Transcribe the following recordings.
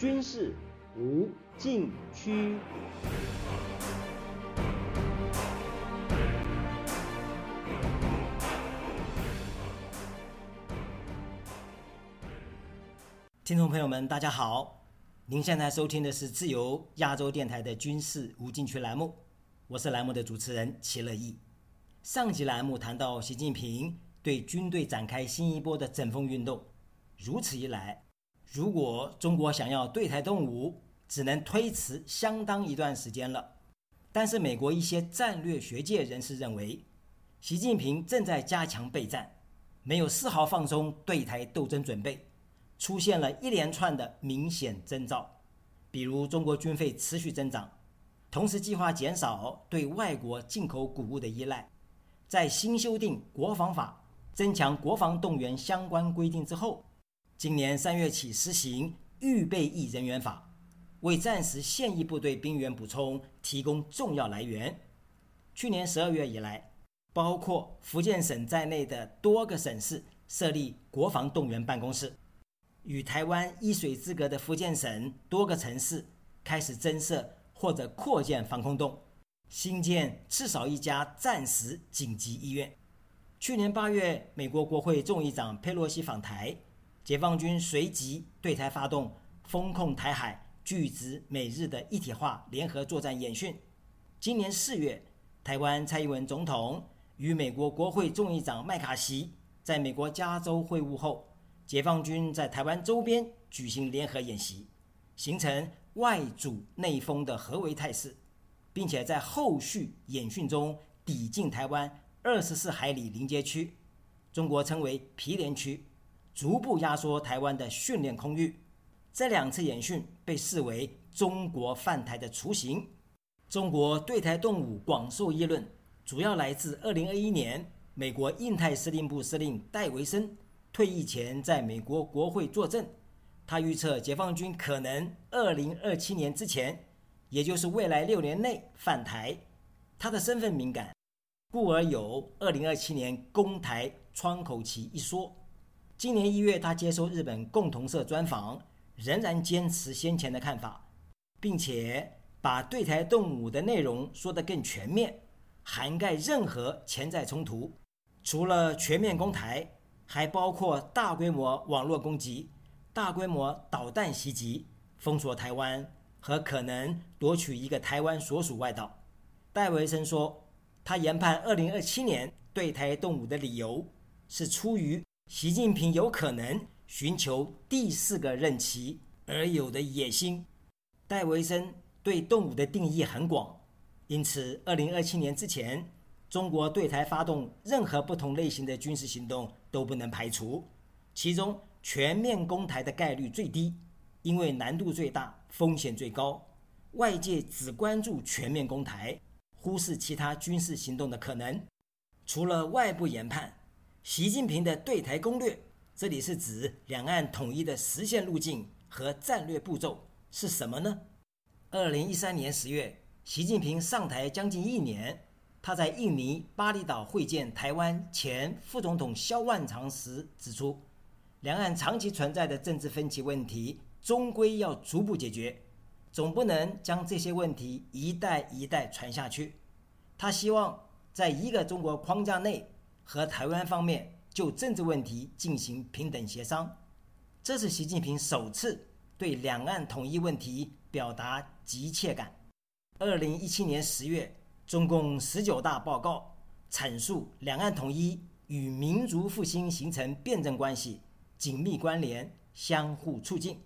军事无禁区。听众朋友们，大家好，您现在收听的是自由亚洲电台的军事无禁区栏目，我是栏目的主持人齐乐意。上集栏目谈到习近平对军队展开新一波的整风运动，如此一来。如果中国想要对台动武，只能推迟相当一段时间了。但是，美国一些战略学界人士认为，习近平正在加强备战，没有丝毫放松对台斗争准备，出现了一连串的明显征兆，比如中国军费持续增长，同时计划减少对外国进口谷物的依赖，在新修订国防法、增强国防动员相关规定之后。今年三月起实行预备役人员法，为战时现役部队兵员补充提供重要来源。去年十二月以来，包括福建省在内的多个省市设立国防动员办公室，与台湾一水之隔的福建省多个城市开始增设或者扩建防空洞，新建至少一家战时紧急医院。去年八月，美国国会众议长佩洛西访台。解放军随即对台发动封控台海、拒止美日的一体化联合作战演训。今年四月，台湾蔡英文总统与美国国会众议长麦卡锡在美国加州会晤后，解放军在台湾周边举行联合演习，形成外阻内封的合围态势，并且在后续演训中抵近台湾二十四海里临街区，中国称为毗连区。逐步压缩台湾的训练空域，这两次演训被视为中国犯台的雏形。中国对台动武广受议论，主要来自2021年美国印太司令部司令戴维森退役前在美国国会作证，他预测解放军可能2027年之前，也就是未来六年内犯台。他的身份敏感，故而有2027年攻台窗口期一说。今年一月，他接受日本共同社专访，仍然坚持先前的看法，并且把对台动武的内容说得更全面，涵盖任何潜在冲突。除了全面攻台，还包括大规模网络攻击、大规模导弹袭击、封锁台湾和可能夺取一个台湾所属外岛。戴维森说，他研判2027年对台动武的理由是出于。习近平有可能寻求第四个任期而有的野心。戴维森对动武的定义很广，因此，二零二七年之前，中国对台发动任何不同类型的军事行动都不能排除。其中，全面攻台的概率最低，因为难度最大，风险最高。外界只关注全面攻台，忽视其他军事行动的可能。除了外部研判。习近平的对台攻略，这里是指两岸统一的实现路径和战略步骤是什么呢？二零一三年十月，习近平上台将近一年，他在印尼巴厘岛会见台湾前副总统萧万长时指出，两岸长期存在的政治分歧问题，终归要逐步解决，总不能将这些问题一代一代传下去。他希望在一个中国框架内。和台湾方面就政治问题进行平等协商，这是习近平首次对两岸统一问题表达急切感。二零一七年十月，中共十九大报告阐述两岸统一与民族复兴形成辩证关系，紧密关联，相互促进。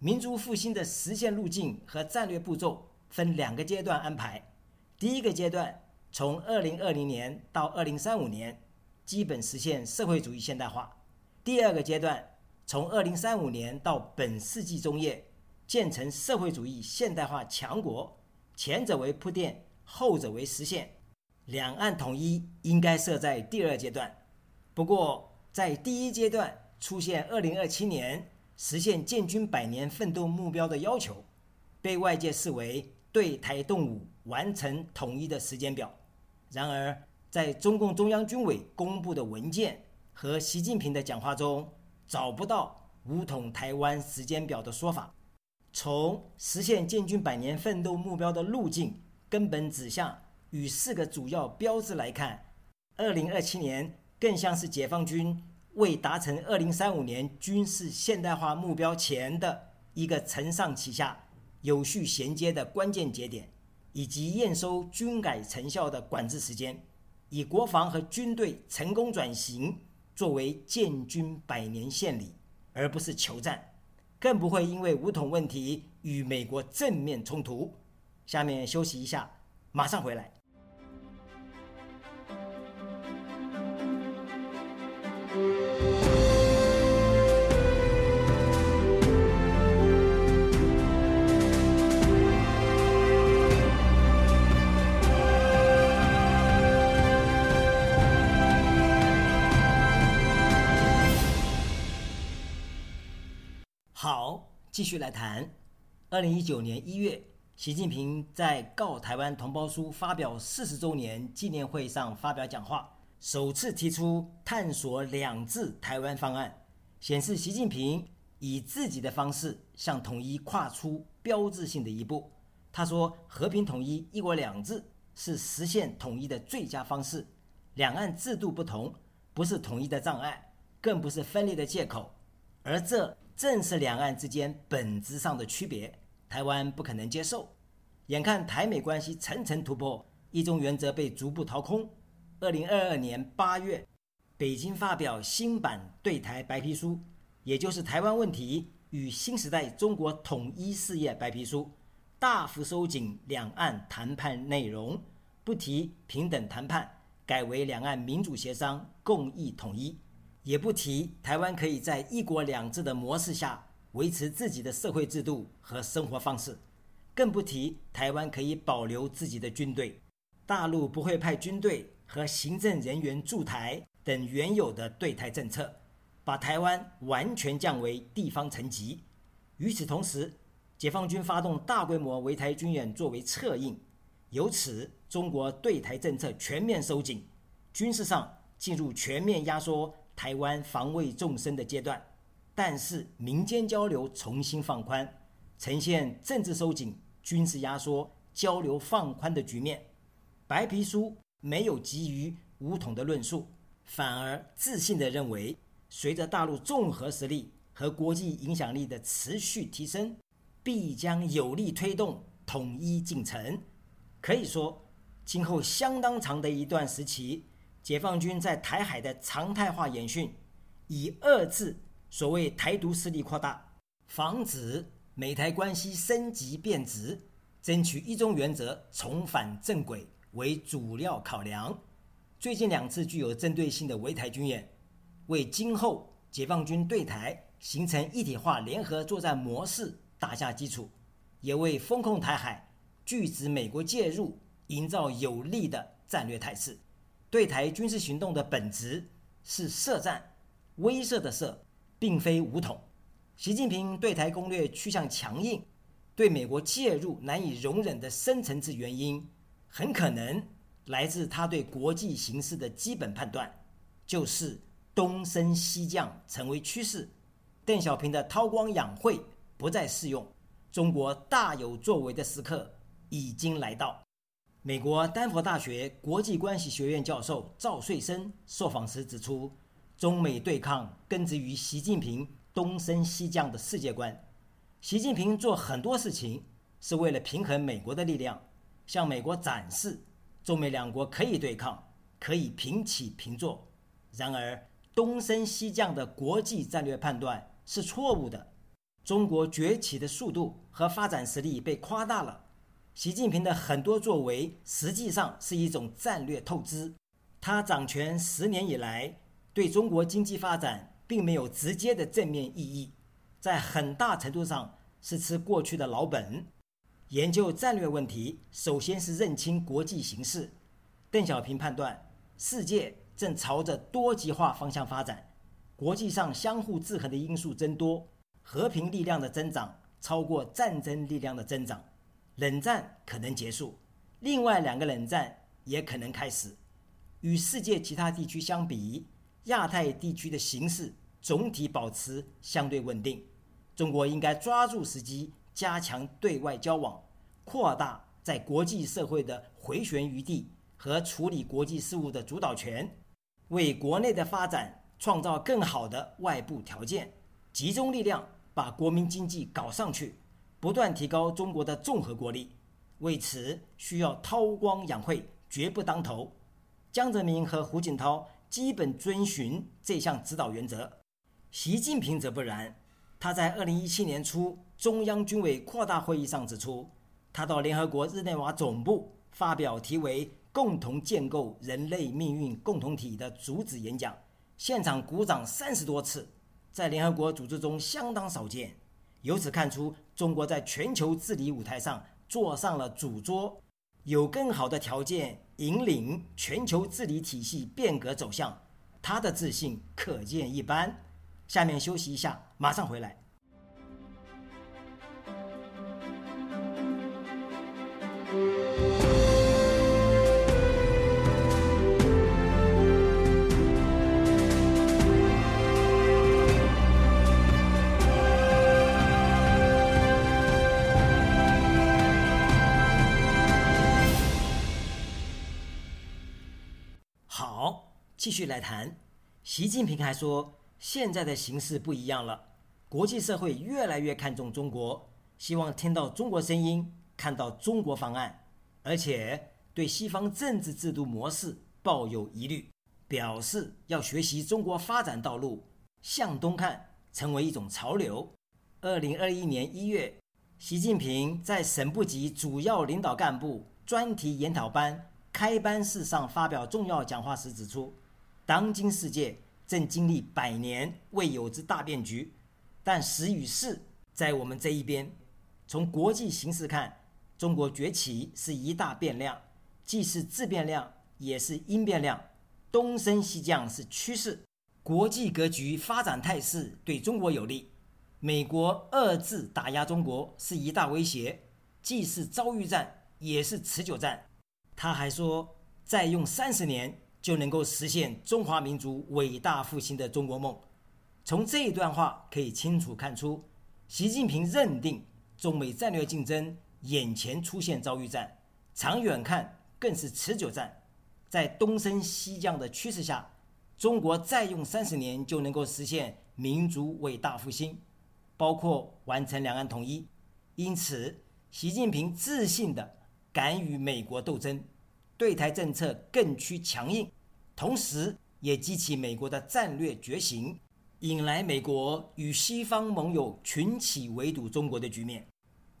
民族复兴的实现路径和战略步骤分两个阶段安排，第一个阶段从二零二零年到二零三五年。基本实现社会主义现代化。第二个阶段，从二零三五年到本世纪中叶，建成社会主义现代化强国。前者为铺垫，后者为实现。两岸统一应该设在第二阶段。不过，在第一阶段出现二零二七年实现建军百年奋斗目标的要求，被外界视为对台动武完成统一的时间表。然而，在中共中央军委公布的文件和习近平的讲话中，找不到武统台湾时间表的说法。从实现建军百年奋斗目标的路径、根本指向与四个主要标志来看，二零二七年更像是解放军为达成二零三五年军事现代化目标前的一个承上启下、有序衔接的关键节点，以及验收军改成效的管制时间，以国防和军队成功转型作为建军百年献礼，而不是求战。更不会因为武统问题与美国正面冲突。下面休息一下，马上回来。好，继续来谈。二零一九年一月，习近平在《告台湾同胞书》发表四十周年纪念会上发表讲话，首次提出探索“两制”台湾方案，显示习近平以自己的方式向统一跨出标志性的一步。他说：“和平统一、一国两制是实现统一的最佳方式。两岸制度不同，不是统一的障碍，更不是分裂的借口，而这。”正是两岸之间本质上的区别，台湾不可能接受。眼看台美关系层层突破，一中原则被逐步掏空。二零二二年八月，北京发表新版对台白皮书，也就是《台湾问题与新时代中国统一事业白皮书》，大幅收紧两岸谈判内容，不提平等谈判，改为两岸民主协商，共议统一。也不提台湾可以在一国两制的模式下维持自己的社会制度和生活方式，更不提台湾可以保留自己的军队，大陆不会派军队和行政人员驻台等原有的对台政策，把台湾完全降为地方层级。与此同时，解放军发动大规模围台军演作为策应，由此中国对台政策全面收紧，军事上进入全面压缩。台湾防卫纵深的阶段，但是民间交流重新放宽，呈现政治收紧、军事压缩、交流放宽的局面。白皮书没有急于武统的论述，反而自信地认为，随着大陆综合实力和国际影响力的持续提升，必将有力推动统一进程。可以说，今后相当长的一段时期。解放军在台海的常态化演训，以遏制所谓台独势力扩大，防止美台关系升级变质，争取一中原则重返正轨为主要考量。最近两次具有针对性的围台军演，为今后解放军对台形成一体化联合作战模式打下基础，也为封控台海、拒止美国介入营造有利的战略态势。对台军事行动的本质是设战，威慑的慑，并非武统。习近平对台攻略趋向强硬，对美国介入难以容忍的深层次原因，很可能来自他对国际形势的基本判断，就是东升西降成为趋势，邓小平的韬光养晦不再适用，中国大有作为的时刻已经来到。美国丹佛大学国际关系学院教授赵穗生受访时指出，中美对抗根植于习近平东升西降的世界观。习近平做很多事情是为了平衡美国的力量，向美国展示中美两国可以对抗，可以平起平坐。然而，东升西降的国际战略判断是错误的，中国崛起的速度和发展实力被夸大了。习近平的很多作为实际上是一种战略透支。他掌权十年以来，对中国经济发展并没有直接的正面意义，在很大程度上是吃过去的老本。研究战略问题，首先是认清国际形势。邓小平判断，世界正朝着多极化方向发展，国际上相互制衡的因素增多，和平力量的增长超过战争力量的增长。冷战可能结束，另外两个冷战也可能开始。与世界其他地区相比，亚太地区的形势总体保持相对稳定。中国应该抓住时机，加强对外交往，扩大在国际社会的回旋余地和处理国际事务的主导权，为国内的发展创造更好的外部条件，集中力量把国民经济搞上去，不断提高中国的综合国力。为此，需要韬光养晦，绝不当头。江泽民和胡锦涛基本遵循这项指导原则，习近平则不然。他在二零一七年初中央军委扩大会议上指出，他到联合国日内瓦总部发表题为“共同建构人类命运共同体”的主旨演讲，现场鼓掌三十多次，在联合国组织中相当少见。由此看出，中国在全球治理舞台上坐上了主桌，有更好的条件引领全球治理体系变革走向，他的自信可见一斑。下面休息一下，马上回来。继续来谈。习近平还说。现在的形势不一样了，国际社会越来越看重中国，希望听到中国声音，看到中国方案，而且对西方政治制度模式抱有疑虑，表示要学习中国发展道路，向东看，成为一种潮流。二零二一年一月，习近平在省部级主要领导干部专题研讨班开班式上发表重要讲话时指出，当今世界。正经历百年未有之大变局，但时与势在我们这一边。从国际形势看，中国崛起是一大变量，既是质变量，也是因变量。东升西降是趋势，国际格局发展态势对中国有利。美国遏制打压中国是一大威胁，既是遭遇战，也是持久战。他还说，再用三十年。就能够实现中华民族伟大复兴的中国梦。从这一段话可以清楚看出，习近平认定中美战略竞争眼前出现遭遇战，长远看更是持久战。在东升西降的趋势下，中国再用三十年就能够实现民族伟大复兴，包括完成两岸统一。因此，习近平自信地敢与美国斗争。对台政策更趋强硬，同时也激起美国的战略觉醒，引来美国与西方盟友群起围堵中国的局面。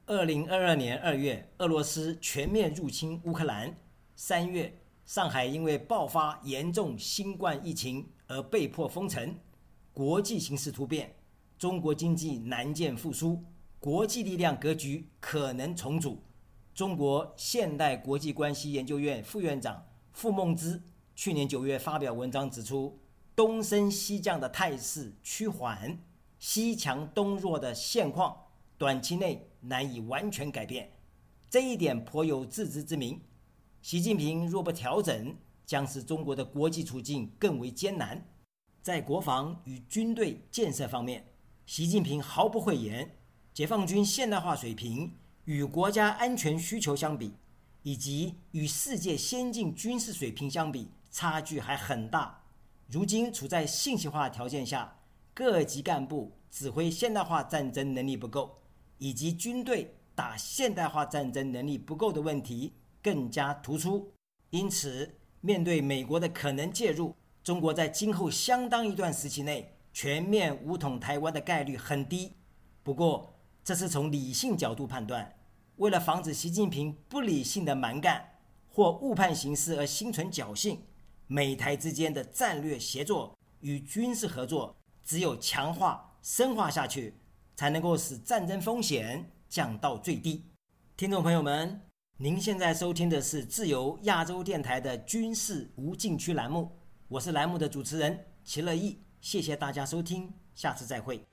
二零二二年二月，俄罗斯全面入侵乌克兰；三月，上海因为爆发严重新冠疫情而被迫封城。国际形势突变，中国经济难见复苏，国际力量格局可能重组。中国现代国际关系研究院副院长傅梦之去年九月发表文章指出，东升西降的态势趋缓，西强东弱的现况短期内难以完全改变，这一点颇有自知之明。习近平若不调整，将使中国的国际处境更为艰难。在国防与军队建设方面，习近平毫不讳言，解放军现代化水平。与国家安全需求相比，以及与世界先进军事水平相比，差距还很大。如今处在信息化条件下，各级干部指挥现代化战争能力不够，以及军队打现代化战争能力不够的问题更加突出。因此，面对美国的可能介入，中国在今后相当一段时期内全面武统台湾的概率很低。不过，这是从理性角度判断，为了防止习近平不理性的蛮干或误判形势而心存侥幸，美台之间的战略协作与军事合作只有强化、深化下去，才能够使战争风险降到最低。听众朋友们，您现在收听的是自由亚洲电台的军事无禁区栏目，我是栏目的主持人齐乐意，谢谢大家收听，下次再会。